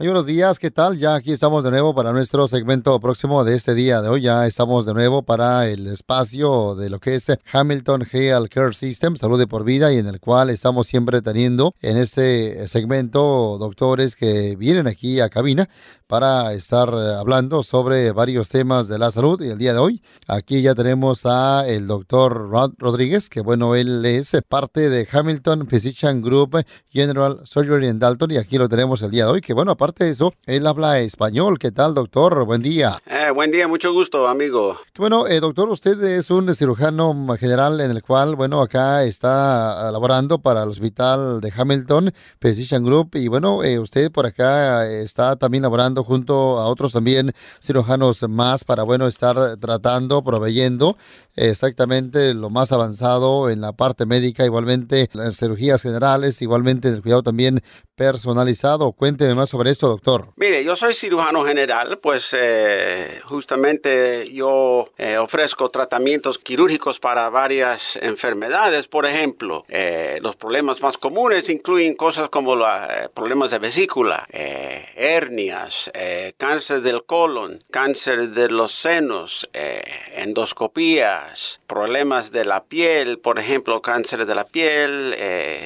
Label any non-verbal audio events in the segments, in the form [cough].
Muy buenos días, ¿qué tal? Ya aquí estamos de nuevo para nuestro segmento próximo de este día de hoy. Ya estamos de nuevo para el espacio de lo que es Hamilton Health Care System, salud por vida, y en el cual estamos siempre teniendo en este segmento doctores que vienen aquí a cabina para estar hablando sobre varios temas de la salud. Y el día de hoy, aquí ya tenemos a el doctor Rod Rodríguez, que bueno, él es parte de Hamilton Physician Group General Surgery en Dalton, y aquí lo tenemos el día de hoy, que bueno, aparte de eso, él habla español. ¿Qué tal, doctor? Buen día. Eh, buen día, mucho gusto, amigo. Bueno, eh, doctor, usted es un cirujano general en el cual, bueno, acá está laborando para el hospital de Hamilton Physician Group, y bueno, eh, usted por acá está también laborando junto a otros también cirujanos más para, bueno, estar tratando, proveyendo exactamente lo más avanzado en la parte médica, igualmente las cirugías generales, igualmente el cuidado también personalizado. Cuénteme más sobre esto, doctor. Mire, yo soy cirujano general, pues eh, justamente yo eh, ofrezco tratamientos quirúrgicos para varias enfermedades. Por ejemplo, eh, los problemas más comunes incluyen cosas como los problemas de vesícula, hernias, cáncer del colon, cáncer de los senos, endoscopías, problemas de la piel, por ejemplo, cáncer de la piel,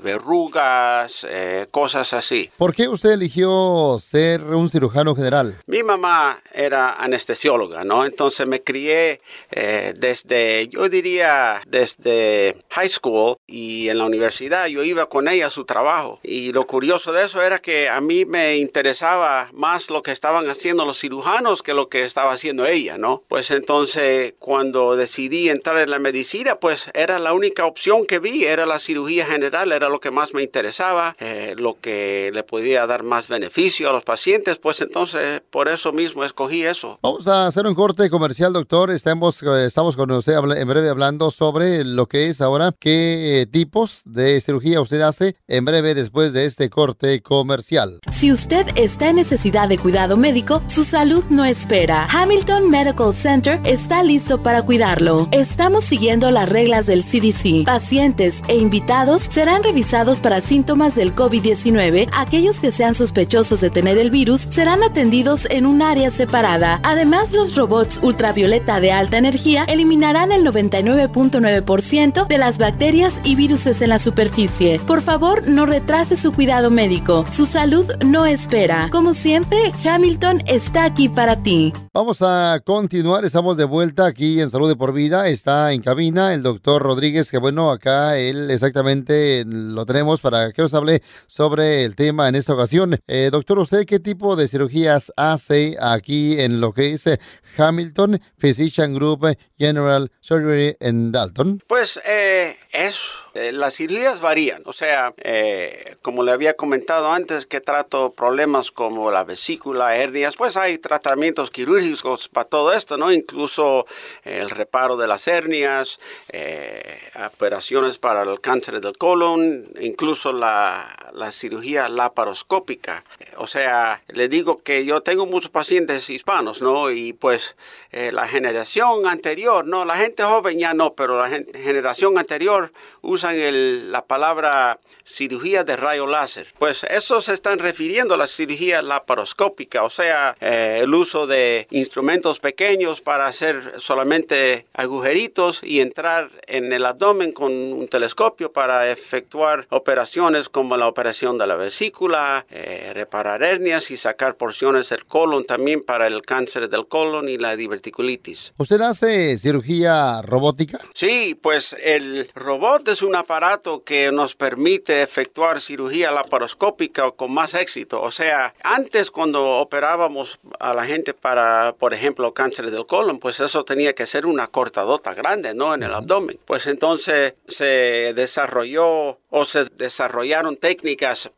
verrugas, cosas así. ¿Por qué usted eligió ser un cirujano general? Mi mamá era anestesióloga, ¿no? Entonces me crié eh, desde, yo diría, desde high school y en la universidad. Yo iba con ella a su trabajo. Y lo curioso de eso era que a mí me interesaba más lo que estaban haciendo los cirujanos que lo que estaba haciendo ella, ¿no? Pues entonces cuando decidí entrar en la medicina, pues era la única opción que vi, era la cirugía general, era lo que más me interesaba, eh, lo que le podía dar más beneficio a los pacientes, pues entonces por eso mismo escogí eso. Vamos a hacer un corte comercial, doctor. Estamos, eh, estamos con usted en breve hablando sobre lo que es ahora, qué tipos de cirugía usted hace en breve después de este corte comercial. Si usted está en necesidad de cuidado médico, su salud no espera. Hamilton Medical Center está listo para cuidarlo. Estamos siguiendo las reglas del CDC. Pacientes e invitados serán revisados para síntomas del COVID-19 aquellos que sean sospechosos de tener el virus serán atendidos en un área separada. Además, los robots ultravioleta de alta energía eliminarán el 99.9% de las bacterias y virus en la superficie. Por favor, no retrase su cuidado médico. Su salud no espera. Como siempre, Hamilton está aquí para ti. Vamos a continuar. Estamos de vuelta aquí en Salud de por Vida. Está en cabina el doctor Rodríguez, que bueno, acá él exactamente lo tenemos para que nos hable sobre el tema en esta ocasión. Eh, doctor, ¿usted qué tipo de cirugías hace aquí en lo que es eh, Hamilton Physician Group General Surgery en Dalton? Pues eh, es, eh, las cirugías varían, o sea, como le había comentado antes que trato problemas como la vesícula, hernias, pues hay tratamientos quirúrgicos para todo esto, ¿no? Incluso el reparo de las hernias, operaciones para el cáncer del colon, incluso la, la cirugía laparoscópica. O sea, le digo que yo tengo muchos pacientes hispanos, ¿no? Y pues eh, la generación anterior, no, la gente joven ya no, pero la generación anterior usan la palabra cirugía de rayo láser. Pues eso se están refiriendo a la cirugía laparoscópica, o sea, eh, el uso de instrumentos pequeños para hacer solamente agujeritos y entrar en el abdomen con un telescopio para efectuar operaciones como la operación de la vesícula, eh, reparar hernias y sacar porciones del colon también para el cáncer del colon y la diverticulitis. ¿Usted hace cirugía robótica? Sí, pues el robot es un aparato que nos permite efectuar cirugía laparoscópica con más éxito. O sea, antes cuando operábamos a la gente para, por ejemplo, cáncer del colon, pues eso tenía que ser una cortadota grande, ¿no? En el abdomen. Pues entonces se desarrolló o se desarrollaron técnicas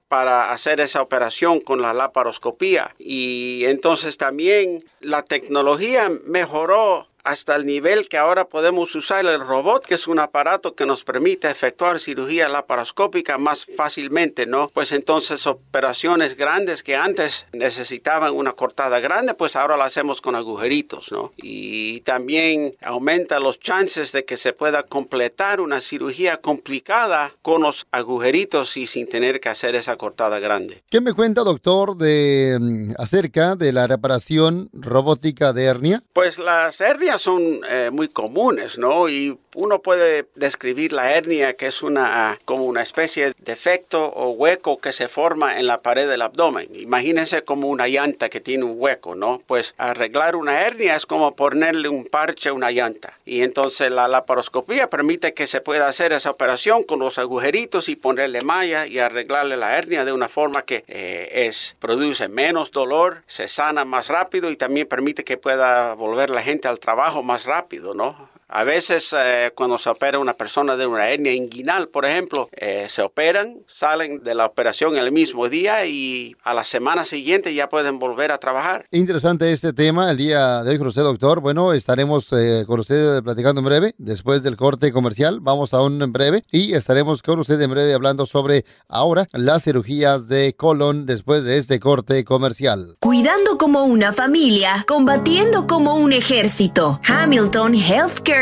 para hacer esa operación con la laparoscopía. Y entonces también la tecnología mejoró hasta el nivel que ahora podemos usar el robot, que es un aparato que nos permite efectuar cirugía laparoscópica más fácilmente, ¿no? Pues entonces operaciones grandes que antes necesitaban una cortada grande, pues ahora la hacemos con agujeritos, ¿no? Y también aumenta los chances de que se pueda completar una cirugía complicada con los agujeritos y sin tener que hacer esa cortada grande. ¿Qué me cuenta, doctor, de mm, acerca de la reparación robótica de hernia? Pues las hernias son eh, muy comunes, ¿no? Y uno puede describir la hernia que es una como una especie de defecto o hueco que se forma en la pared del abdomen. Imagínense como una llanta que tiene un hueco, ¿no? Pues arreglar una hernia es como ponerle un parche a una llanta. Y entonces la laparoscopía permite que se pueda hacer esa operación con los agujeritos y ponerle malla y arreglarle la hernia de una forma que eh, es produce menos dolor, se sana más rápido y también permite que pueda volver la gente al trabajo más rápido, ¿no? A veces eh, cuando se opera una persona de una hernia inguinal, por ejemplo, eh, se operan, salen de la operación el mismo día y a la semana siguiente ya pueden volver a trabajar. Interesante este tema el día de hoy con usted, doctor. Bueno, estaremos eh, con usted platicando en breve, después del corte comercial. Vamos a un en breve y estaremos con usted en breve hablando sobre ahora las cirugías de colon después de este corte comercial. Cuidando como una familia, combatiendo como un ejército. Hamilton Healthcare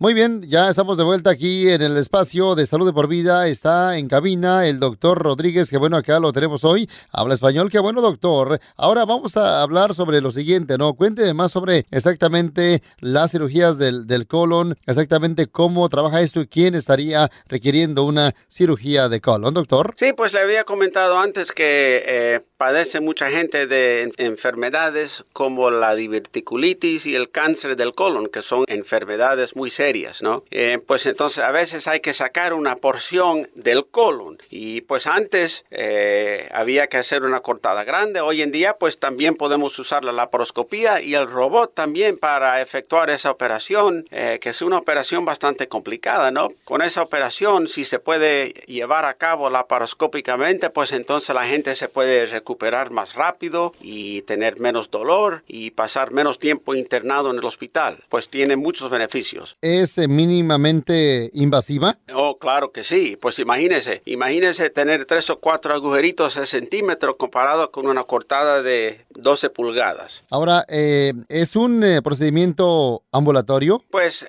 Muy bien, ya estamos de vuelta aquí en el espacio de salud de por vida. Está en cabina el doctor Rodríguez, que bueno, acá lo tenemos hoy. Habla español, que bueno, doctor. Ahora vamos a hablar sobre lo siguiente, ¿no? Cuénteme más sobre exactamente las cirugías del, del colon, exactamente cómo trabaja esto y quién estaría requiriendo una cirugía de colon, doctor. Sí, pues le había comentado antes que eh, padece mucha gente de enfermedades como la diverticulitis y el cáncer del colon, que son enfermedades muy serias ¿no? Eh, pues entonces a veces hay que sacar una porción del colon y pues antes eh, había que hacer una cortada grande. Hoy en día pues también podemos usar la laparoscopía y el robot también para efectuar esa operación, eh, que es una operación bastante complicada, ¿no? Con esa operación, si se puede llevar a cabo laparoscópicamente, pues entonces la gente se puede recuperar más rápido y tener menos dolor y pasar menos tiempo internado en el hospital. Pues tiene muchos beneficios es eh, mínimamente invasiva? Oh, claro que sí. Pues imagínese, imagínese tener tres o cuatro agujeritos de centímetro comparado con una cortada de 12 pulgadas. Ahora, eh, ¿es un eh, procedimiento ambulatorio? Pues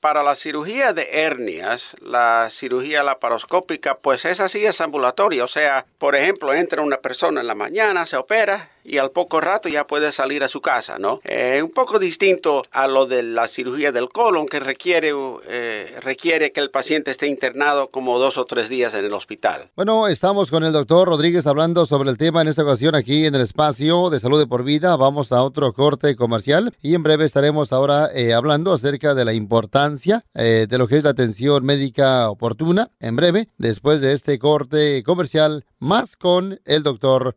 para la cirugía de hernias, la cirugía laparoscópica, pues esa sí es ambulatoria. O sea, por ejemplo, entra una persona en la mañana, se opera y al poco rato ya puede salir a su casa, ¿no? un poco distinto a lo de la cirugía del colon que requiere, eh, requiere que el paciente esté internado como dos o tres días en el hospital. Bueno, estamos con el doctor Rodríguez hablando sobre el tema en esta ocasión aquí en el espacio de salud de por vida. Vamos a otro corte comercial y en breve estaremos ahora eh, hablando acerca de la importancia eh, de lo que es la atención médica oportuna. En breve, después de este corte comercial, más con el doctor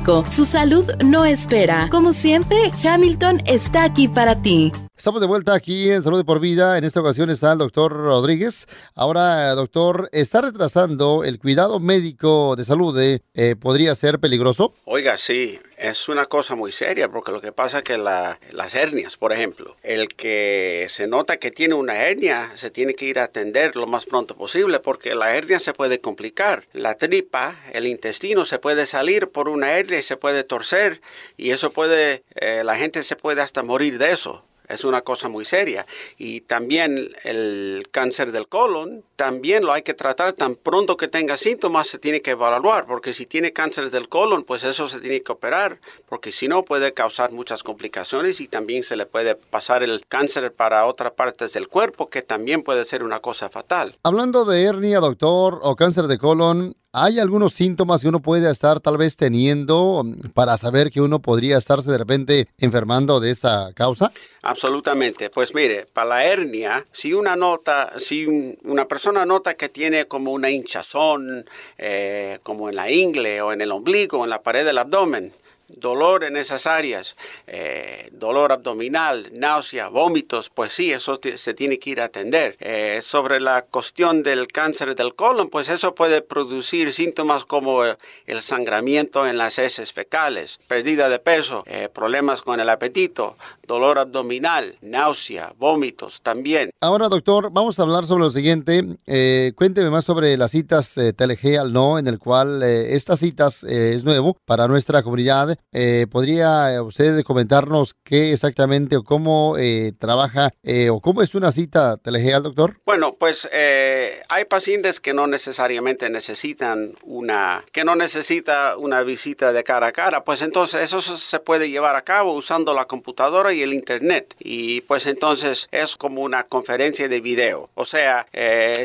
Su salud no espera. Como siempre, Hamilton está aquí para ti. Estamos de vuelta aquí en Salud de por Vida. En esta ocasión está el doctor Rodríguez. Ahora, doctor, ¿está retrasando el cuidado médico de salud? Eh, ¿Podría ser peligroso? Oiga, sí, es una cosa muy seria porque lo que pasa es que las hernias, por ejemplo, el que se nota que tiene una hernia se tiene que ir a atender lo más pronto posible porque la hernia se puede complicar. La tripa, el intestino se puede salir por una hernia y se puede torcer y eso puede, eh, la gente se puede hasta morir de eso. Es una cosa muy seria. Y también el cáncer del colon, también lo hay que tratar tan pronto que tenga síntomas, se tiene que evaluar, porque si tiene cáncer del colon, pues eso se tiene que operar, porque si no puede causar muchas complicaciones y también se le puede pasar el cáncer para otras partes del cuerpo, que también puede ser una cosa fatal. Hablando de hernia, doctor, o cáncer de colon, ¿Hay algunos síntomas que uno puede estar tal vez teniendo para saber que uno podría estarse de repente enfermando de esa causa? Absolutamente. Pues mire, para la hernia, si una nota, si una persona nota que tiene como una hinchazón, eh, como en la ingle o en el ombligo en la pared del abdomen, dolor en esas áreas, eh, dolor abdominal, náusea, vómitos, pues sí, eso se tiene que ir a atender. Eh, sobre la cuestión del cáncer del colon, pues eso puede producir síntomas como el sangramiento en las heces fecales, pérdida de peso, eh, problemas con el apetito, dolor abdominal, náusea, vómitos también. Ahora, doctor, vamos a hablar sobre lo siguiente. cuénteme más sobre las citas Telegeal, ¿no? En el cual estas citas es nuevo para nuestra comunidad eh, ¿Podría usted comentarnos qué exactamente o cómo eh, trabaja eh, o cómo es una cita telegeal, doctor? Bueno, pues hay pacientes que no necesariamente necesitan una, que no necesita una visita de cara a cara, pues entonces eso se puede llevar a cabo usando la computadora y el internet y pues entonces es como una conferencia de video. O sea,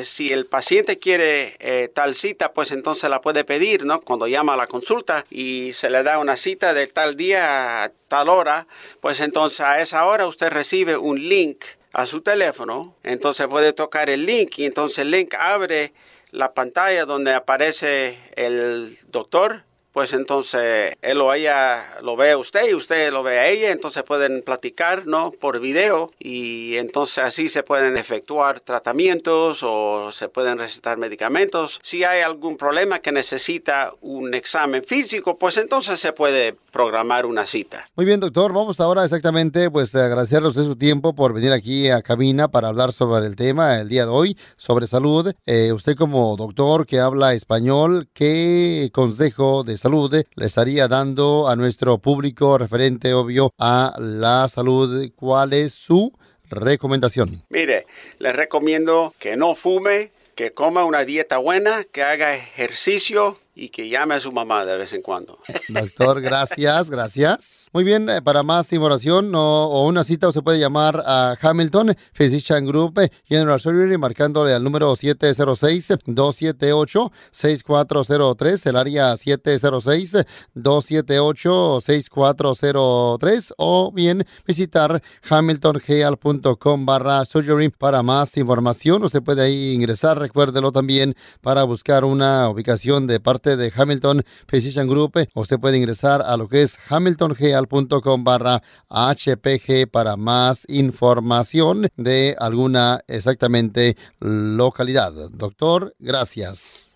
si el paciente quiere tal cita, pues entonces la puede pedir, ¿no? Cuando llama a la consulta y se le da una cita de tal día a tal hora, pues entonces a esa hora usted recibe un link a su teléfono, entonces puede tocar el link y entonces el link abre la pantalla donde aparece el doctor pues entonces él o ella lo ve a usted y usted lo ve a ella, entonces pueden platicar, ¿no? Por video y entonces así se pueden efectuar tratamientos o se pueden recetar medicamentos. Si hay algún problema que necesita un examen físico, pues entonces se puede programar una cita. Muy bien, doctor, vamos ahora exactamente pues a agradecerle usted su tiempo por venir aquí a cabina para hablar sobre el tema el día de hoy, sobre salud. Eh, usted como doctor que habla español, ¿qué consejo de salud salud le estaría dando a nuestro público referente, obvio, a la salud? ¿Cuál es su recomendación? Mire, le recomiendo que no fume, que coma una dieta buena, que haga ejercicio y que llame a su mamá de vez en cuando. [laughs] Doctor, gracias, gracias. Muy bien, eh, para más información o, una cita usted puede llamar a Hamilton Physician Group eh, General Surgery marcándole al número 706-278-6403, el área 706-278-6403 o bien visitar hamiltongeal.com barra surgery para más información. Usted puede ahí ingresar, recuérdelo también para buscar una ubicación de parte de Hamilton Physician Group usted puede ingresar a lo que es hamiltongeal.com barra HPG para más información de alguna exactamente localidad. Doctor, gracias